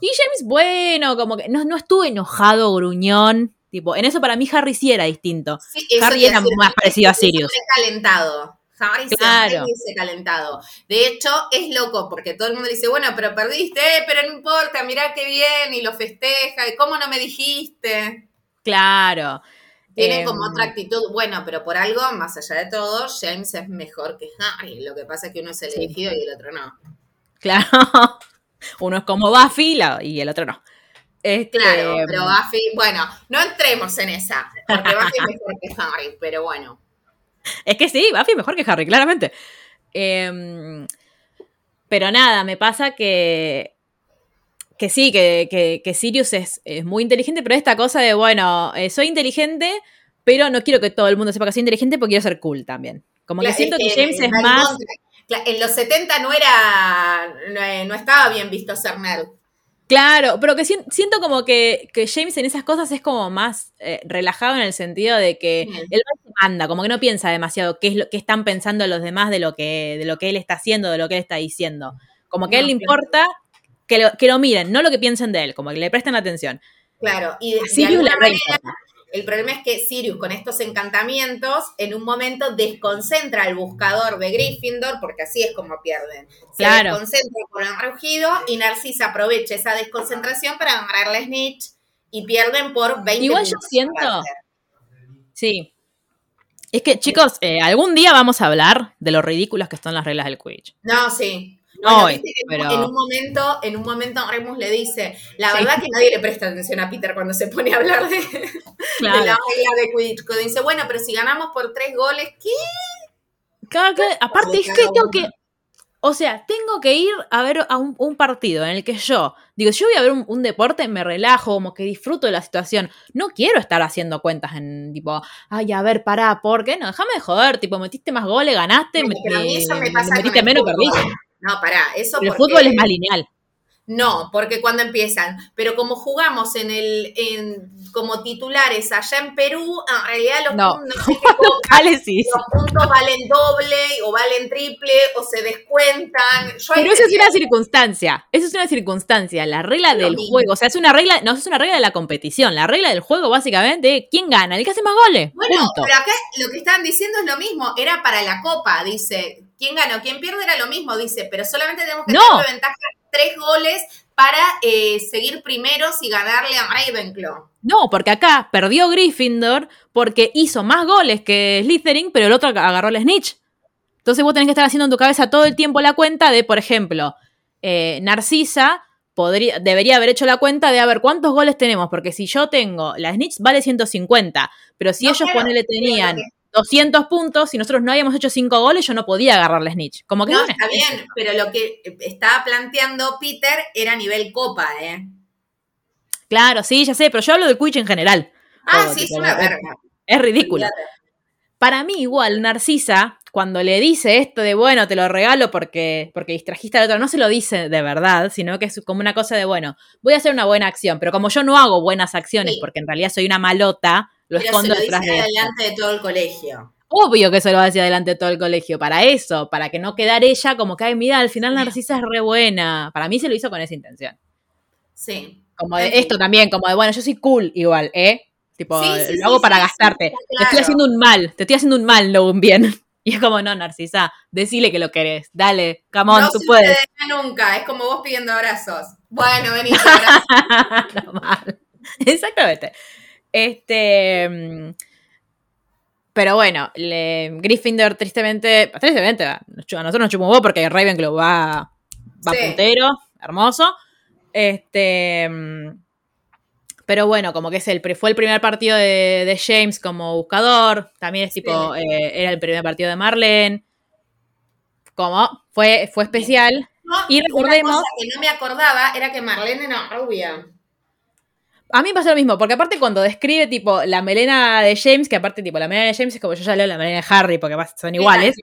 Y James, bueno, como que no, no estuvo enojado, gruñón. Tipo, en eso para mí Harry sí era distinto. Sí, Harry era más parecido a Sirius. recalentado Harry se hubiese calentado. De hecho, es loco porque todo el mundo le dice, bueno, pero perdiste, eh, pero no importa, mirá qué bien, y lo festeja, y cómo no me dijiste. Claro. Tienen Em, como otra actitud, bueno, pero por algo, más allá de todo, James es mejor que Harry. Lo que pasa es que uno es el Sí. elegido y el otro no. Claro. Uno es como Buffy y el otro no. Este, Claro, pero Buffy, bueno, no entremos en esa, porque Buffy es mejor que Harry, pero bueno. Es que sí, Buffy es mejor que Harry, claramente. Em, pero nada, me pasa que. Que sí, que, que- que Sirius es, es muy inteligente, pero esta cosa de, bueno, eh, soy inteligente, pero no quiero que todo el mundo sepa que soy inteligente porque quiero ser cool también. Como que siento es que James es más. En los 70 no era, no, eh, no estaba bien visto ser nerd. Claro, pero que sien- siento como que, que James en esas cosas es como más eh, relajado en el sentido de que Mm. él manda, como que no piensa demasiado qué es lo que están pensando los demás de lo que, de lo que él está haciendo, de lo que él está diciendo. Como que a él le importa que lo, que lo miren, no lo que piensen de él, como que le presten atención. Claro, y de, de alguna manera. El problema es que Sirius con estos encantamientos en un momento desconcentra al buscador de Gryffindor, porque así es como pierden. Se Claro. desconcentra por el rugido y Narcisa aprovecha esa desconcentración para agarrarle a Snitch y pierden por 20 Igual yo siento- Sí. Es que, chicos, eh, algún día vamos a hablar de lo ridículas que son las reglas del Quidditch. No, sí. No Bueno, hoy, viste que pero- en un momento, en un momento Remus le dice, la Sí. verdad que nadie le presta atención a Peter cuando se pone a hablar de, de la regla de Quidditch. Dice, bueno, pero si ganamos por tres goles, ¿qué? Claro que, aparte es cada que tengo que. O sea, tengo que ir a ver a un, un partido en el que yo, digo, yo voy a ver un, un deporte, me relajo, como que disfruto de la situación. No quiero estar haciendo cuentas en tipo, ay, a ver, pará, ¿por qué? No, déjame de joder, tipo, metiste más goles, ganaste, me- me con metiste el menos, perdiste. No, pará, eso Pero el porque- fútbol es más lineal. No, porque cuando empiezan, pero como jugamos en el, en, como titulares allá en Perú, en realidad los, No. puntos, no sé qué cosa, Locales sí. los puntos valen doble o valen triple o se descuentan. Yo Pero eso es una circunstancia. Eso es una circunstancia. La regla del mismo. juego. O sea, es una regla. No, es una regla de la competición. La regla del juego, básicamente, es quién gana, el que hace más goles. Bueno, Punto. pero acá lo que estaban diciendo es lo mismo, era para la copa, dice, quién ganó, quién pierde era lo mismo, dice, pero solamente tenemos que No. tener de ventaja tres goles para eh, seguir primeros y ganarle a Ravenclaw. No, porque acá perdió Gryffindor porque hizo más goles que Slytherin, pero el otro agarró el snitch. Entonces vos tenés que estar haciendo en tu cabeza todo el tiempo la cuenta de, por ejemplo, eh, Narcisa podría, debería haber hecho la cuenta de a ver cuántos goles tenemos, porque si yo tengo, la snitch vale 150, pero si No, ellos claro, ponele tenían 200 puntos y nosotros no habíamos hecho 5 goles, yo no podía agarrar la snitch. Como que No, no, está bien, pero lo que estaba planteando Peter era a nivel copa, ¿eh? Claro, sí, ya sé, pero yo hablo del Quidditch en general. Ah, Todo, sí, es una verga. Es. Para mí, igual, Narcisa, cuando le dice esto de, bueno, te lo regalo porque, porque distrajiste al otro, no se lo dice de verdad, sino que es como una cosa de, bueno, voy a hacer una buena acción, pero como yo no hago buenas acciones Sí. porque en realidad soy una malota, lo Pero se escondo lo dice detrás de esto. adelante de todo el colegio. Obvio que se lo va a decir adelante de todo el colegio, para eso, para que no quedar ella como que, ay, mira, al final Narcisa es re buena. Para mí se lo hizo con esa intención. Sí. Como de esto también, como de, bueno, yo soy cool igual, ¿eh? Tipo, Sí, sí, lo hago sí, para gastarte. Te estoy haciendo un mal, te estoy haciendo un mal, no un bien. Y es como, no, Narcisa, decile que lo querés. Dale, come on, no tú se puedes. nunca, es como vos pidiendo abrazos. Bueno, vení, te abrazo. No, mal. Exactamente. Este. mm, Pero bueno, le, Gryffindor tristemente, tristemente, a nosotros nos chupó porque Ravenclaw va, va Sí. puntero, hermoso. Este, mm, pero bueno, como que es el, fue el primer partido de, de James como buscador. También es tipo, eh, era el primer partido de Marlene. Como fue, fue especial. No, Y recordemos- Una cosa que no me acordaba era que Marlene era rubia. A mí me pasa lo mismo, porque aparte cuando describe tipo la melena de James, que aparte tipo la melena de James es como yo ya leo la melena de Harry, porque son iguales,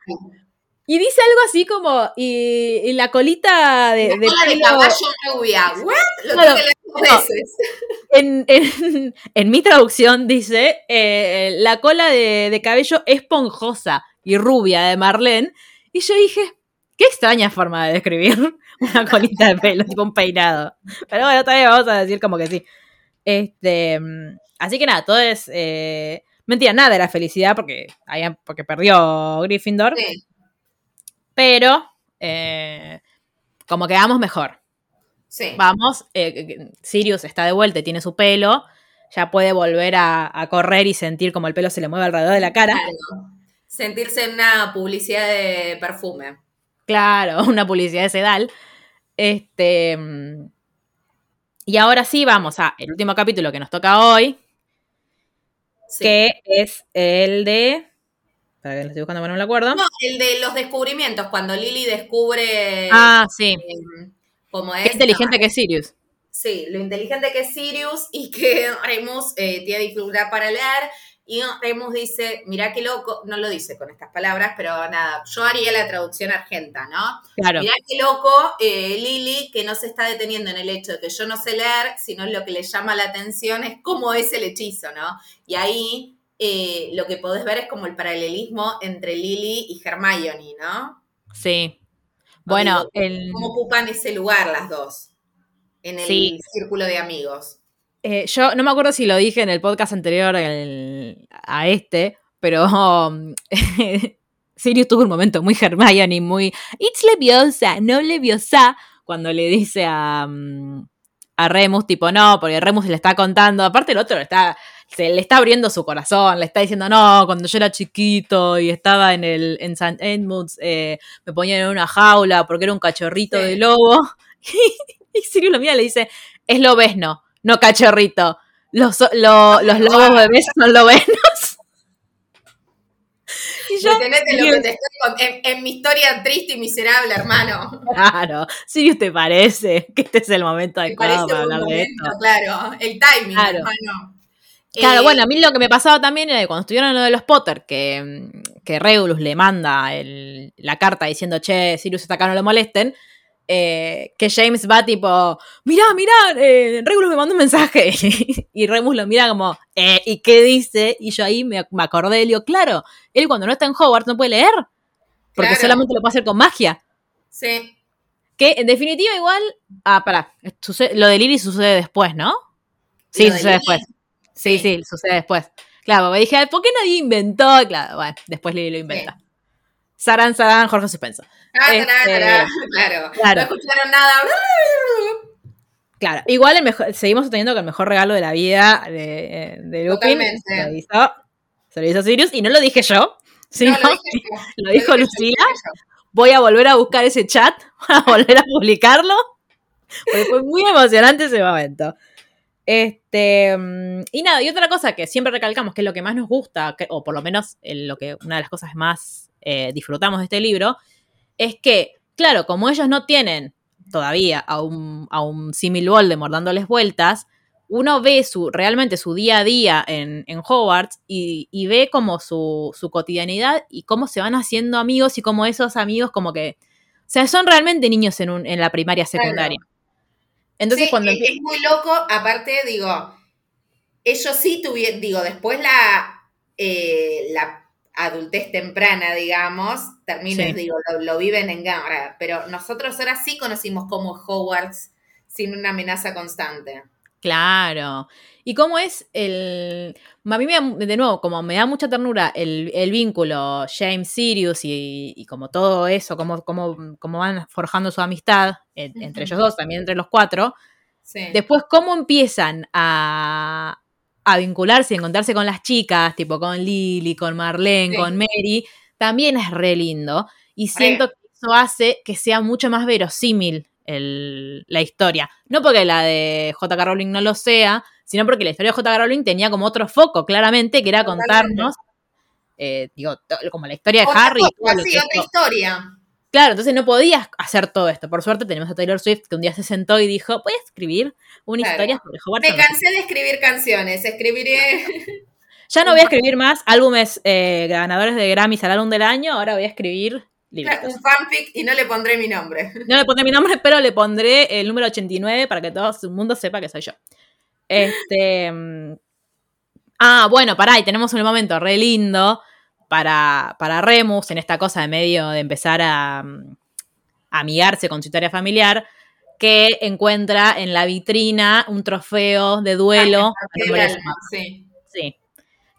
y dice algo así como, y, y la colita de, La de cola de caballo rubia. ¿What? Lo no. veces. en, en- en mi traducción dice, eh, la cola de, de cabello esponjosa y rubia de Marlene, y yo dije, qué extraña forma de describir una colita de pelo, tipo un peinado. Pero bueno, todavía vamos a decir como que sí. Este, mm, así que nada, todo es... eh, mentira, nada era felicidad porque, porque perdió Gryffindor. Sí. pero eh, como que vamos mejor. Sí. Vamos, eh, Sirius está de vuelta y tiene su pelo, ya puede volver a, a correr y sentir como el pelo se le mueve alrededor de la cara. Claro. Sentirse en una publicidad de perfume. Claro, una publicidad de Sedal. Este. Y ahora sí, vamos a el último capítulo que nos toca hoy, Sí. que es el de. Para que lo estoy buscando, pero no me lo acuerdo. No, el de los descubrimientos, cuando Lily descubre ah, sí. eh, Qué es. inteligente que es Sirius. Sí, lo inteligente que es Sirius y que Remus eh, tiene dificultad para leer. Y Remus dice, mirá qué loco, no lo dice con estas palabras, pero nada, yo haría la traducción argenta, ¿no? Claro. Mirá qué loco eh, Lily, que no se está deteniendo en el hecho de que yo no sé leer, sino lo que le llama la atención es cómo es el hechizo, ¿no? Y ahí eh, lo que podés ver es como el paralelismo entre Lily y Hermione, ¿no? Sí. Bueno, Digo, el, Cómo ocupan ese lugar las dos en el Sí. círculo de amigos. Eh, yo no me acuerdo si lo dije en el podcast anterior el- a este, pero um, Sirius tuvo un momento muy Hermione, muy It's leviosa, no leviosa, cuando le dice a, um, a Remus, tipo, no, porque Remus le está contando, aparte el otro le está, se le está abriendo su corazón, le está diciendo, no, cuando yo era chiquito y estaba en el en St. Edmunds, eh, me ponían en una jaula porque era un cachorrito Sí. de lobo. y Sirius lo mira y le dice, es lobesno, no cachorrito. Los, lo- los lobos bebés son lobenos. y yo, Detenete lo que te estoy con- en, en mi historia triste y miserable, hermano. claro, Sirius te parece que este es el momento Me adecuado para hablar de esto. claro. El timing, Claro. hermano. Claro, Eh, bueno, a mí lo que me pasaba también era que cuando estuvieron lo de los Potter, que, que Regulus le manda el- la carta diciendo, che, Sirius está acá, no lo molesten, eh, que James va tipo, mirá, mirá, eh, Regulus me mandó un mensaje. y Remus lo mira como, eh, ¿y qué dice? Y yo ahí me, me acordé, le digo, claro, él cuando no está en Hogwarts no puede leer, porque Claro. solamente lo puede hacer con magia. Sí. Que en definitiva igual, ah, pará, sucede- lo de Lily sucede después, ¿no? Sí, sucede Lily, después. Sí, sí, sucede después. Claro, me dije, ¿por qué nadie inventó? Claro, bueno, después Lily lo inventa. Sarán, Sarán, Jorge Suspenso. Ah, Este, tará, tará, claro. claro. No escucharon nada. Claro, igual el mejor, seguimos teniendo que el mejor regalo de la vida de, de Lupin se lo, hizo, se lo hizo Sirius y no lo dije yo, sino No, lo dije yo. lo dijo lo dije yo. voy a volver a buscar ese chat para volver a publicarlo. Porque fue muy emocionante ese momento. Este, mm, y nada, y otra cosa que siempre recalcamos, que es lo que más nos gusta, que- o por lo menos eh, lo que una de las cosas más eh, disfrutamos de este libro, es que, claro, como ellos no tienen todavía a un, a un símil Voldemort dándoles vueltas, uno ve su, realmente su día a día en, en Hogwarts y, y ve como su, su cotidianidad y cómo se van haciendo amigos y cómo esos amigos como que, o sea, son realmente niños en, un- en la primaria secundaria. Entonces Sí, cuando es muy loco, aparte, digo, ellos sí tuvieron, digo, después la, eh, la adultez temprana, digamos, termina, Sí. digo, lo, lo viven en Gamma, pero nosotros ahora sí conocimos como Hogwarts sin una amenaza constante. Claro. ¿Y cómo es el... A mí me de nuevo, como me da mucha ternura el, el vínculo James Sirius y, y como todo eso, cómo, cómo, cómo van forjando su amistad en- entre ellos dos, también entre los cuatro. Sí. Después, cómo empiezan a, a vincularse y encontrarse con las chicas, tipo con Lily, con Marlene, Sí. con Mary, también es re lindo. Y siento que eso hace que sea mucho más verosímil el- la historia. No porque la de J.K. Rowling no lo sea, sino porque la historia de J.K. Rowling tenía como otro foco, claramente, que era contarnos, eh, digo, como la historia de Otra Harry. cosa, sí, otra historia. Claro, entonces no podías hacer todo esto. Por suerte tenemos a Taylor Swift que un día se sentó y dijo, voy a escribir una Claro. historia sobre Hogwarts. Me cansé de escribir canciones, escribiré... Ya no voy a escribir más álbumes eh, ganadores de Grammys al álbum del año, ahora voy a escribir libritos. un fanfic y no le pondré mi nombre. No le pondré mi nombre, pero le pondré el número 89 para que todo el mundo sepa que soy yo. Este. mm, Ah, bueno, pará, y tenemos un momento re lindo para, para Remus en esta cosa de medio de empezar a, mm, a amigarse con su historia familiar, que encuentra en la vitrina un trofeo de duelo. a El nombre de su alma, mamá. sí. Sí.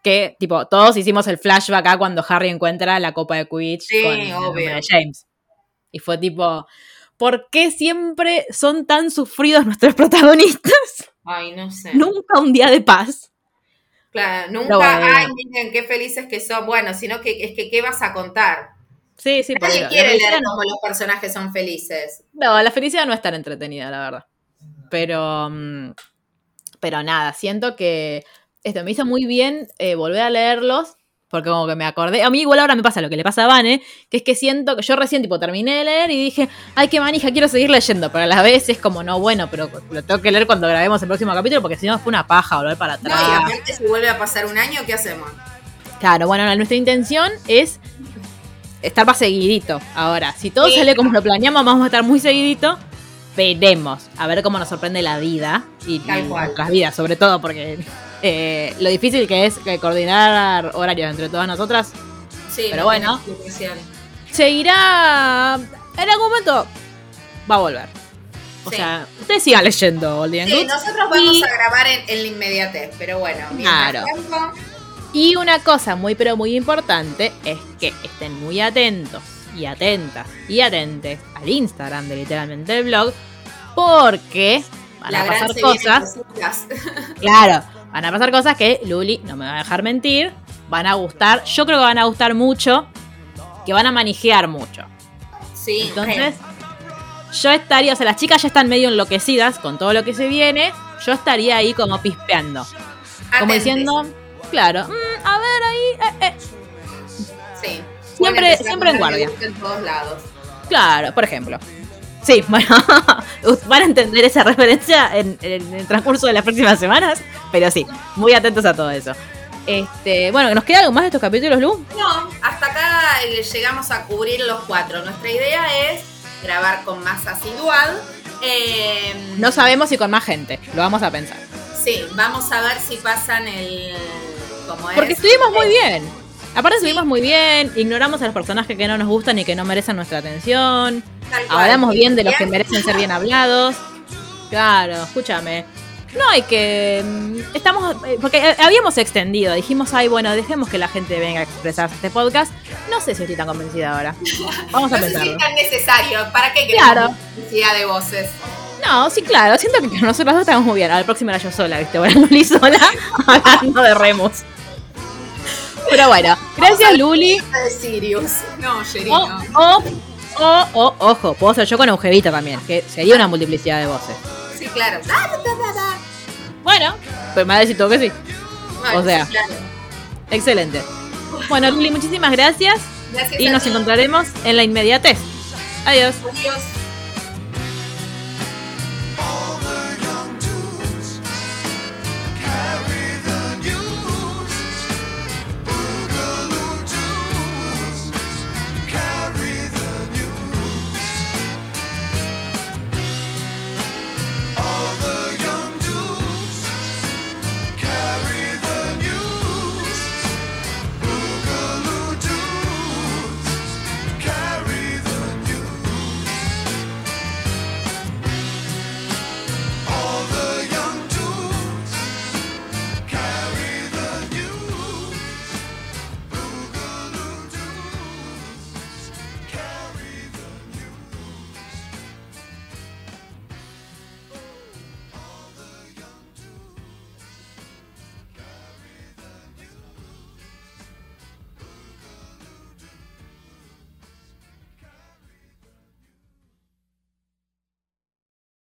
Que, tipo, todos hicimos el flashback acá cuando Harry encuentra la copa de Quidditch Sí, con obvio. de James. y fue tipo, ¿por qué siempre son tan sufridos nuestros protagonistas? Ay, no sé. Nunca un día de paz. Claro, nunca, bueno, ay, miren qué felices que son. Bueno, sino que es que, ¿qué vas a contar? Sí, sí, Nadie quiere leer no- cómo los personajes son felices. No, la felicidad no es tan entretenida, la verdad. Pero, mm, pero nada, siento que esto me hizo muy bien eh, volver a leerlos, porque como que me acordé. A mí igual ahora me pasa lo que le pasa a Vane, que es que siento que yo recién tipo terminé de leer y dije, ay, qué manija, quiero seguir leyendo, pero a la vez es como, no, bueno, pero lo tengo que leer cuando grabemos el próximo capítulo, porque si no fue una paja volver para No, atrás. y aparte si vuelve a pasar un año, ¿qué hacemos? Claro, bueno, nuestra intención es estar más seguidito. Ahora, si todo Sí. sale como lo planeamos, vamos a estar muy seguidito. Veremos, a ver cómo nos sorprende la vida y, y nuestras vidas, sobre todo, porque eh, lo difícil que es que coordinar horarios entre todas nosotras Sí, Pero no bueno. seguirá. En algún momento va a volver. O Sí. sea, ustedes sigan leyendo Old and Sí, nosotros vamos Y- a grabar en, en la inmediatez, pero bueno, Claro. tanto, Y una cosa muy pero muy importante es que estén muy atentos y atentas y atentes al Instagram de literalmente el blog porque van la a pasar cosas, claro, van a pasar cosas que Luli no me va a dejar mentir, van a gustar, yo creo que van a gustar mucho, que van a manejar mucho. Sí, Entonces, yo estaría, o sea, las chicas ya están medio enloquecidas con todo lo que se viene, yo estaría ahí como pispeando, como diciendo, claro, "Mm, a ver ahí, eh, eh". Sí. Siempre- siempre en guardia. En todos lados. Claro, por ejemplo. Sí, bueno, van a entender esa referencia en, en el transcurso de las próximas semanas, pero sí, muy atentos a todo eso. Este, bueno, ¿nos queda algo más de estos capítulos, Lu? No, hasta acá eh, llegamos a cubrir los cuatro. Nuestra idea es grabar con más asiduidad. Eh, No sabemos si con más gente, lo vamos a pensar. Sí, vamos a ver si pasan el. Porque estuvimos muy bien. Aparte Sí. estuvimos muy bien, ignoramos a los personajes que no nos gustan y que no merecen nuestra atención. Hablamos bien de los que merecen ser bien hablados. Claro, escúchame. No hay que. mm, Estamos. eh, Porque eh, habíamos extendido. Dijimos, ay, bueno, dejemos que la gente venga a expresarse este podcast. No sé si estoy tan convencida ahora. Vamos a No sé si pensarlo. es tan necesario. ¿Para qué Claro. necesidad de voces? No, sí, claro. Siento que nosotros dos estamos muy bien. A la próxima era yo sola, ¿viste? Bueno, Luli sola hablando de Remus. Pero bueno, gracias, Luli. De Sirius. No, O, Sherino. o, o, o, ojo, puedo ser yo con Eugevita también, que sería una multiplicidad de voces. Sí, claro. Bueno, pero me ha decidido que sí. Bueno, O sea. sí, claro. Excelente. Bueno, Luli, muchísimas gracias Gracias y nos encontraremos en la inmediatez. Adiós. Adiós.